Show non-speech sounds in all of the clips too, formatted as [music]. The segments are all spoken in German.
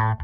Hallo,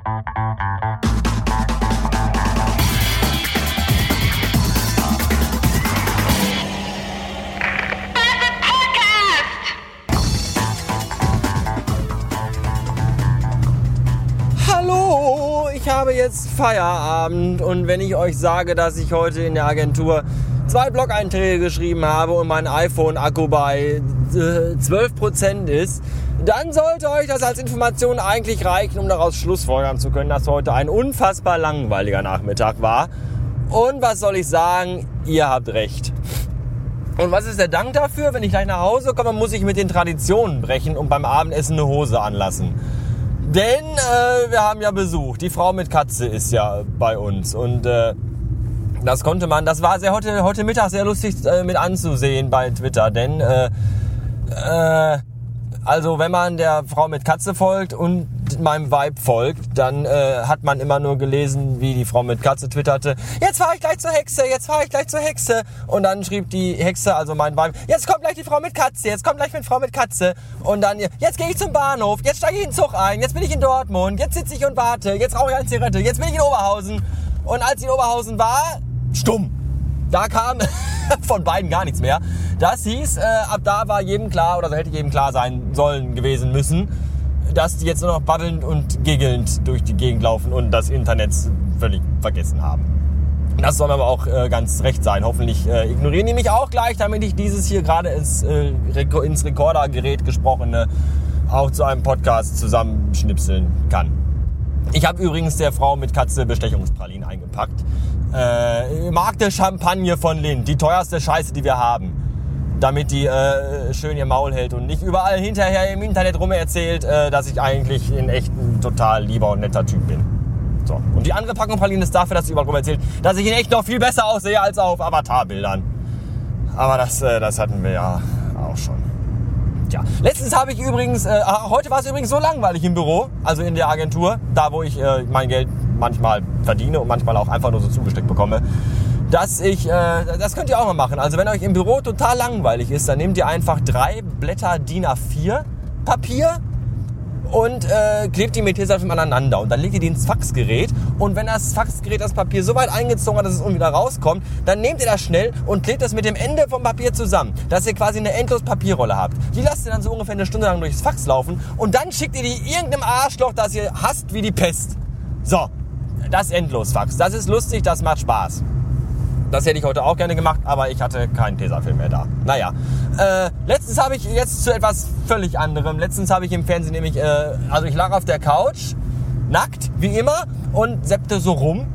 ich habe jetzt Feierabend und wenn ich euch sage, dass ich heute in der Agentur zwei Blog-Einträge geschrieben habe und mein iPhone-Akku bei äh, 12% ist, dann sollte euch das als Information eigentlich reichen, um daraus schlussfolgern zu können, dass heute ein unfassbar langweiliger Nachmittag war. Und was soll ich sagen? Ihr habt recht. Und was ist der Dank dafür? Wenn ich gleich nach Hause komme, muss ich mit den Traditionen brechen und beim Abendessen eine Hose anlassen. Denn äh, wir haben ja Besuch. Die Frau mit Katze ist ja bei uns. Und äh, das konnte man, das war sehr heute, heute Mittag sehr lustig äh, mit anzusehen bei Twitter. Denn äh, äh, also wenn man der Frau mit Katze folgt und meinem Vibe folgt, dann äh, hat man immer nur gelesen, wie die Frau mit Katze twitterte, jetzt fahre ich gleich zur Hexe, jetzt fahre ich gleich zur Hexe. Und dann schrieb die Hexe, also mein Vibe, jetzt kommt gleich die Frau mit Katze, jetzt kommt gleich die Frau mit Katze. Und dann, jetzt gehe ich zum Bahnhof, jetzt steige ich in den Zug ein, jetzt bin ich in Dortmund, jetzt sitze ich und warte, jetzt rauche ich eine Zigarette, jetzt bin ich in Oberhausen. Und als ich in Oberhausen war, stumm. Da kam [laughs] von beiden gar nichts mehr. Das hieß, äh, ab da war jedem klar, oder so hätte jedem klar sein sollen gewesen müssen, dass die jetzt nur noch baddelnd und giggelnd durch die Gegend laufen und das Internet völlig vergessen haben. Das soll aber auch äh, ganz recht sein. Hoffentlich äh, ignorieren die mich auch gleich, damit ich dieses hier gerade ins, äh, ins Rekordergerät gesprochene auch zu einem Podcast zusammenschnipseln kann. Ich habe übrigens der Frau mit Katze Bestechungspralinen eingepackt. Äh, Markte Champagne von Lind, die teuerste Scheiße, die wir haben. Damit die äh, schön ihr Maul hält und nicht überall hinterher im Internet rum erzählt, äh, dass ich eigentlich in echt ein total lieber und netter Typ bin. So. Und die andere Packung Pralinen ist dafür, dass sie überall rum erzählt, dass ich in echt noch viel besser aussehe als auf Avatarbildern. Aber das, äh, das hatten wir ja auch schon. Tja, letztens habe ich übrigens, äh, heute war es übrigens so langweilig im Büro, also in der Agentur, da wo ich äh, mein Geld manchmal verdiene und manchmal auch einfach nur so zugesteckt bekomme, dass ich, äh, das könnt ihr auch mal machen. Also wenn euch im Büro total langweilig ist, dann nehmt ihr einfach drei Blätter DIN A4 Papier und äh, klebt die mit Tesafilm aneinander und dann legt ihr die ins Faxgerät und wenn das Faxgerät das Papier so weit eingezogen hat, dass es wieder rauskommt, dann nehmt ihr das schnell und klebt es mit dem Ende vom Papier zusammen, dass ihr quasi eine endlos Papierrolle habt. Die lasst ihr dann so ungefähr eine Stunde lang durchs Fax laufen und dann schickt ihr die irgendeinem Arschloch, das ihr hasst wie die Pest. So, das Endlosfax. Das ist lustig, das macht Spaß. Das hätte ich heute auch gerne gemacht, aber ich hatte keinen Tesafilm mehr da. Naja, äh, letztens habe ich jetzt zu etwas völlig anderem. Letztens habe ich im Fernsehen nämlich, äh, also ich lag auf der Couch, nackt, wie immer, und seppte so rum.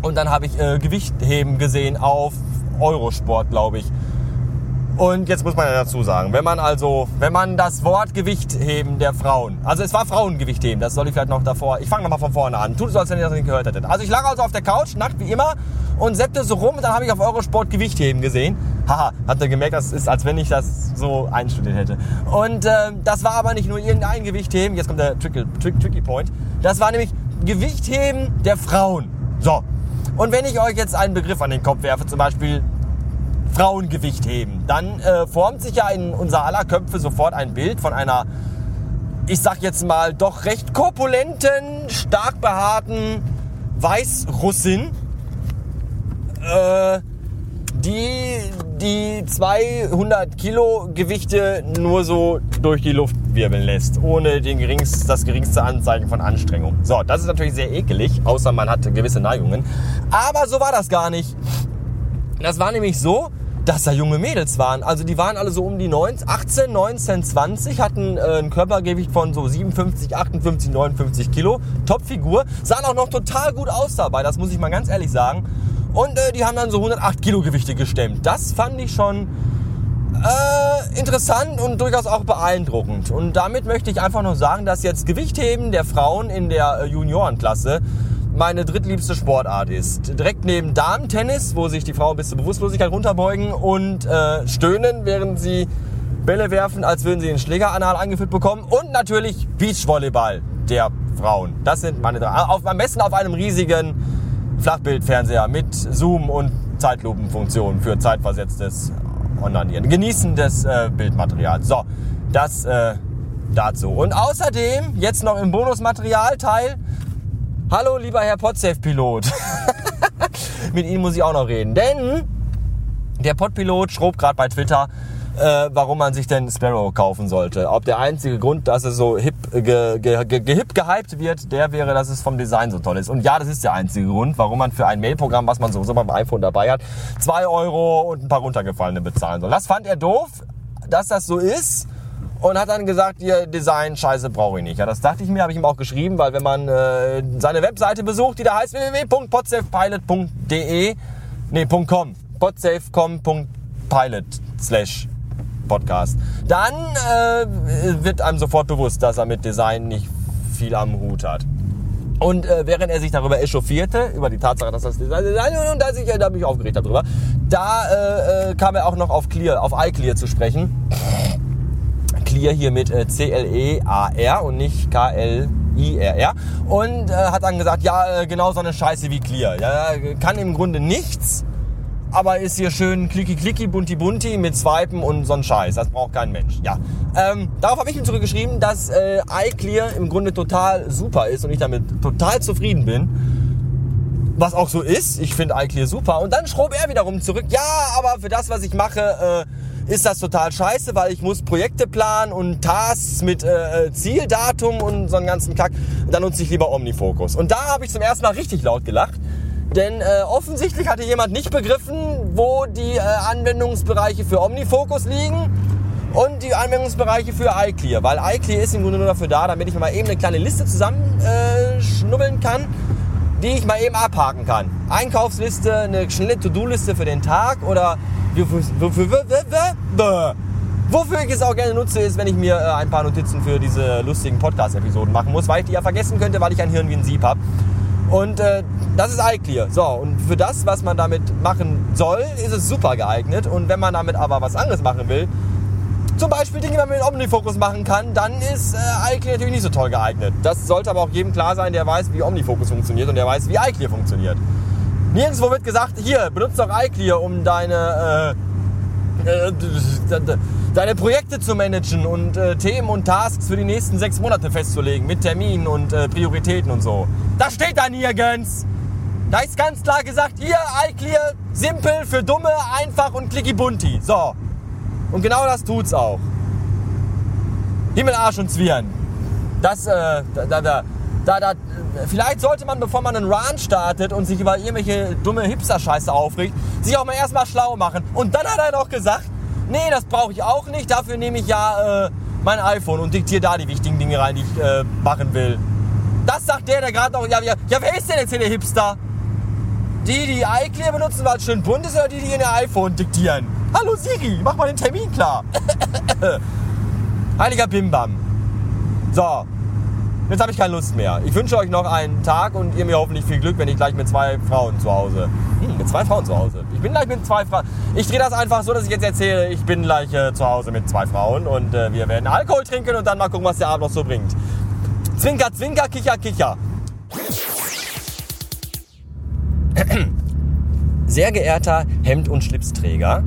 Und dann habe ich äh, Gewichtheben gesehen auf Eurosport, glaube ich. Und jetzt muss man ja dazu sagen, wenn man also, wenn man das Wort Gewichtheben der Frauen, also es war Frauengewichtheben, das soll ich vielleicht noch davor, ich fange nochmal von vorne an, tut es so, als wenn ihr das nicht gehört hättet. Also ich lag also auf der Couch, nackt wie immer, und seppte so rum, und dann habe ich auf Eurosport Gewichtheben gesehen. Haha, hat er gemerkt, das ist, als wenn ich das so einstudiert hätte. Und äh, das war aber nicht nur irgendein Gewichtheben, jetzt kommt der Tricky, Trick, Tricky Point, das war nämlich Gewichtheben der Frauen. So, und wenn ich euch jetzt einen Begriff an den Kopf werfe, zum Beispiel Frauengewicht heben, dann äh, formt sich ja in unser aller Köpfe sofort ein Bild von einer, ich sag jetzt mal, doch recht korpulenten, stark behaarten Weißrussin, äh, die die 200 Kilo Gewichte nur so durch die Luft wirbeln lässt, ohne den geringst, das geringste Anzeichen von Anstrengung. So, das ist natürlich sehr ekelig, außer man hat gewisse Neigungen. Aber so war das gar nicht. Das war nämlich so, dass da junge Mädels waren. Also die waren alle so um die 19, 18, 19, 20, hatten äh, ein Körpergewicht von so 57, 58, 59 Kilo. Topfigur. Sahen auch noch total gut aus dabei, das muss ich mal ganz ehrlich sagen. Und äh, die haben dann so 108 Kilo Gewichte gestemmt. Das fand ich schon äh, interessant und durchaus auch beeindruckend. Und damit möchte ich einfach nur sagen, dass jetzt Gewichtheben der Frauen in der äh, Juniorenklasse meine drittliebste Sportart ist. Direkt neben Damen-Tennis, wo sich die Frauen bis zur Bewusstlosigkeit runterbeugen und äh, stöhnen, während sie Bälle werfen, als würden sie den Schlägeranal angeführt bekommen. Und natürlich Beachvolleyball der Frauen. Das sind meine drei. Auf, am besten auf einem riesigen Flachbildfernseher mit Zoom und Zeitlupenfunktion für zeitversetztes Onanieren. Genießen des äh, Bildmaterials. So, das äh, dazu. Und außerdem, jetzt noch im Bonusmaterialteil, Hallo, lieber Herr Podsafe-Pilot. [laughs] Mit Ihnen muss ich auch noch reden. Denn der Podpilot schrob gerade bei Twitter, äh, warum man sich denn Sparrow kaufen sollte. Ob der einzige Grund, dass es so hip, ge, ge, ge, gehip gehypt wird, der wäre, dass es vom Design so toll ist. Und ja, das ist der einzige Grund, warum man für ein Mailprogramm, was man sowieso beim iPhone dabei hat, zwei Euro und ein paar runtergefallene bezahlen soll. Das fand er doof, dass das so ist und hat dann gesagt, ihr Design, scheiße, brauche ich nicht. Ja, das dachte ich mir, habe ich ihm auch geschrieben, weil wenn man äh, seine Webseite besucht, die da heißt www.podsafepilot.de, nee, .com, podsafecom.pilot slash Podcast, dann äh, wird einem sofort bewusst, dass er mit Design nicht viel am Hut hat. Und äh, während er sich darüber echauffierte, über die Tatsache, dass das Design, und da, sich, da mich aufgeregt darüber, da äh, äh, kam er auch noch auf Clear, auf iClear zu sprechen. Clear hier mit äh, C-L-E-A-R und nicht K-L-I-R-R. Und äh, hat dann gesagt, ja, äh, genau so eine Scheiße wie Clear. Ja, kann im Grunde nichts, aber ist hier schön klicki klicki, bunti bunti mit Swipen und so ein Scheiß. Das braucht kein Mensch. Ja. Ähm, darauf habe ich ihm zurückgeschrieben, dass äh, iClear im Grunde total super ist und ich damit total zufrieden bin. Was auch so ist. Ich finde iClear super. Und dann schrob er wiederum zurück, ja, aber für das, was ich mache, äh, ist das total scheiße, weil ich muss Projekte planen und Tasks mit äh, äh Zieldatum und so einen ganzen Kack. Dann nutze ich lieber Omnifocus. Und da habe ich zum ersten Mal richtig laut gelacht. Denn äh, offensichtlich hatte jemand nicht begriffen, wo die äh, Anwendungsbereiche für OmniFocus liegen und die Anwendungsbereiche für iClear. Weil iClear ist im Grunde nur dafür da, damit ich mal eben eine kleine Liste zusammenschnubbeln äh, kann, die ich mal eben abhaken kann. Einkaufsliste, eine schnelle To-Do-Liste für den Tag oder wofür ich es auch gerne nutze, ist, wenn ich mir äh, ein paar Notizen für diese lustigen Podcast-Episoden machen muss, weil ich die ja vergessen könnte, weil ich ein Hirn wie ein Sieb habe. Und äh, das ist iClear. So, und für das, was man damit machen soll, ist es super geeignet. Und wenn man damit aber was anderes machen will, zum Beispiel Dinge, die man mit Omnifocus machen kann, dann ist äh, iClear natürlich nicht so toll geeignet. Das sollte aber auch jedem klar sein, der weiß, wie Omnifocus funktioniert und der weiß, wie iClear funktioniert. Nirgendwo wird gesagt, hier, benutzt doch iClear, um deine, äh, äh, deine Projekte zu managen und äh, Themen und Tasks für die nächsten sechs Monate festzulegen mit Terminen und äh, Prioritäten und so. Das steht da nirgends. Da ist ganz klar gesagt, hier iClear, simpel für Dumme, einfach und clicky bunti. So. Und genau das tut's auch. Himmel, Arsch und Zwirn. Das, äh, da, da, da, da, vielleicht sollte man, bevor man einen Run startet und sich über irgendwelche dumme Hipster-Scheiße aufregt, sich auch mal erstmal schlau machen. Und dann hat er noch gesagt, nee, das brauche ich auch nicht, dafür nehme ich ja äh, mein iPhone und diktiere da die wichtigen Dinge rein, die ich äh, machen will. Das sagt der, der gerade noch, ja, ja, ja, wer ist denn jetzt hier der Hipster? Die, die iClear benutzen, weil es schön bunt ist, oder die, die in ihr iPhone diktieren? Hallo Siri, mach mal den Termin klar. [laughs] Heiliger Bimbam. So, jetzt habe ich keine Lust mehr. Ich wünsche euch noch einen Tag und ihr mir hoffentlich viel Glück, wenn ich gleich mit zwei Frauen zu Hause. Hm, mit zwei Frauen zu Hause. Ich bin gleich mit zwei Frauen. Ich drehe das einfach so, dass ich jetzt erzähle, ich bin gleich äh, zu Hause mit zwei Frauen und äh, wir werden Alkohol trinken und dann mal gucken, was der Abend noch so bringt. Zwinker, zwinker, kicher, kicher. [clears throat] Sehr geehrter Hemd- und Schlipsträger,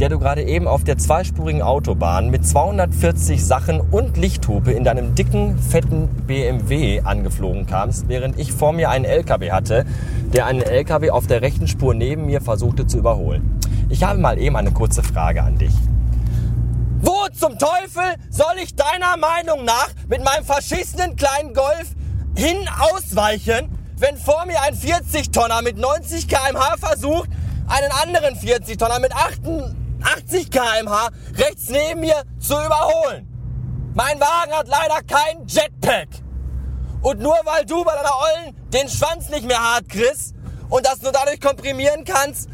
der du gerade eben auf der zweispurigen Autobahn mit 240 Sachen und Lichthupe in deinem dicken, fetten BMW angeflogen kamst, während ich vor mir einen LKW hatte, der einen LKW auf der rechten Spur neben mir versuchte zu überholen. Ich habe mal eben eine kurze Frage an dich. Wo zum Teufel soll ich deiner Meinung nach mit meinem verschissenen kleinen Golf hin ausweichen, wenn vor mir ein 40-Tonner mit 90 km/h versucht, einen anderen 40-Tonner mit 80 km/h rechts neben mir zu überholen? Mein Wagen hat leider kein Jetpack. Und nur weil du bei deiner Ollen den Schwanz nicht mehr hart kriegst und das nur dadurch komprimieren kannst,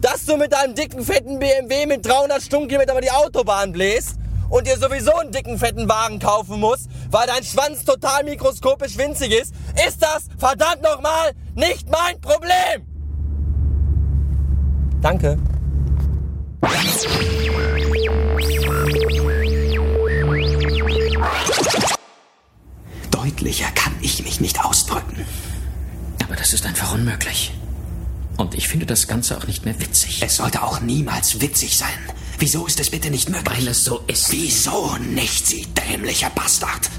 dass du mit deinem dicken, fetten BMW mit 300 Stundenkilometer über die Autobahn bläst und dir sowieso einen dicken, fetten Wagen kaufen musst, weil dein Schwanz total mikroskopisch winzig ist, ist das verdammt nochmal nicht mein Problem. Danke. Deutlicher kann ich mich nicht ausdrücken. Aber das ist einfach unmöglich. Und ich finde das Ganze auch nicht mehr witzig. Es sollte auch niemals witzig sein. Wieso ist es bitte nicht möglich? Weil es so ist. Wieso nicht, Sie dämlicher Bastard?